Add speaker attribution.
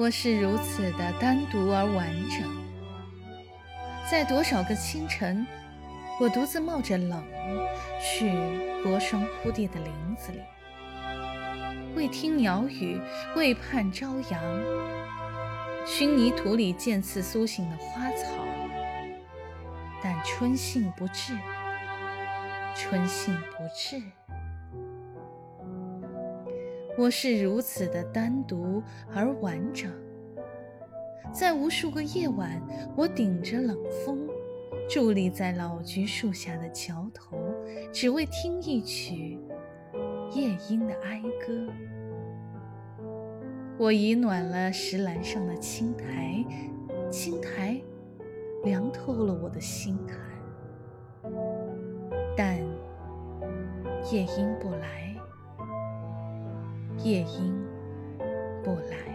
Speaker 1: 我是如此的单独而完整，在多少个清晨，我独自冒着冷去薄霜铺地的林子里，为听鸟语，为盼朝阳，寻泥土里渐次苏醒的花草，但春信不至，春信不至。我是如此的单独而完整，在无数个夜晚，我顶着冷风，伫立在老橘树下的桥头，只为听一曲夜莺的哀歌。我已暖了石栏上的青苔，青苔凉透了我的心坎，但夜莺不来。夜莺不来。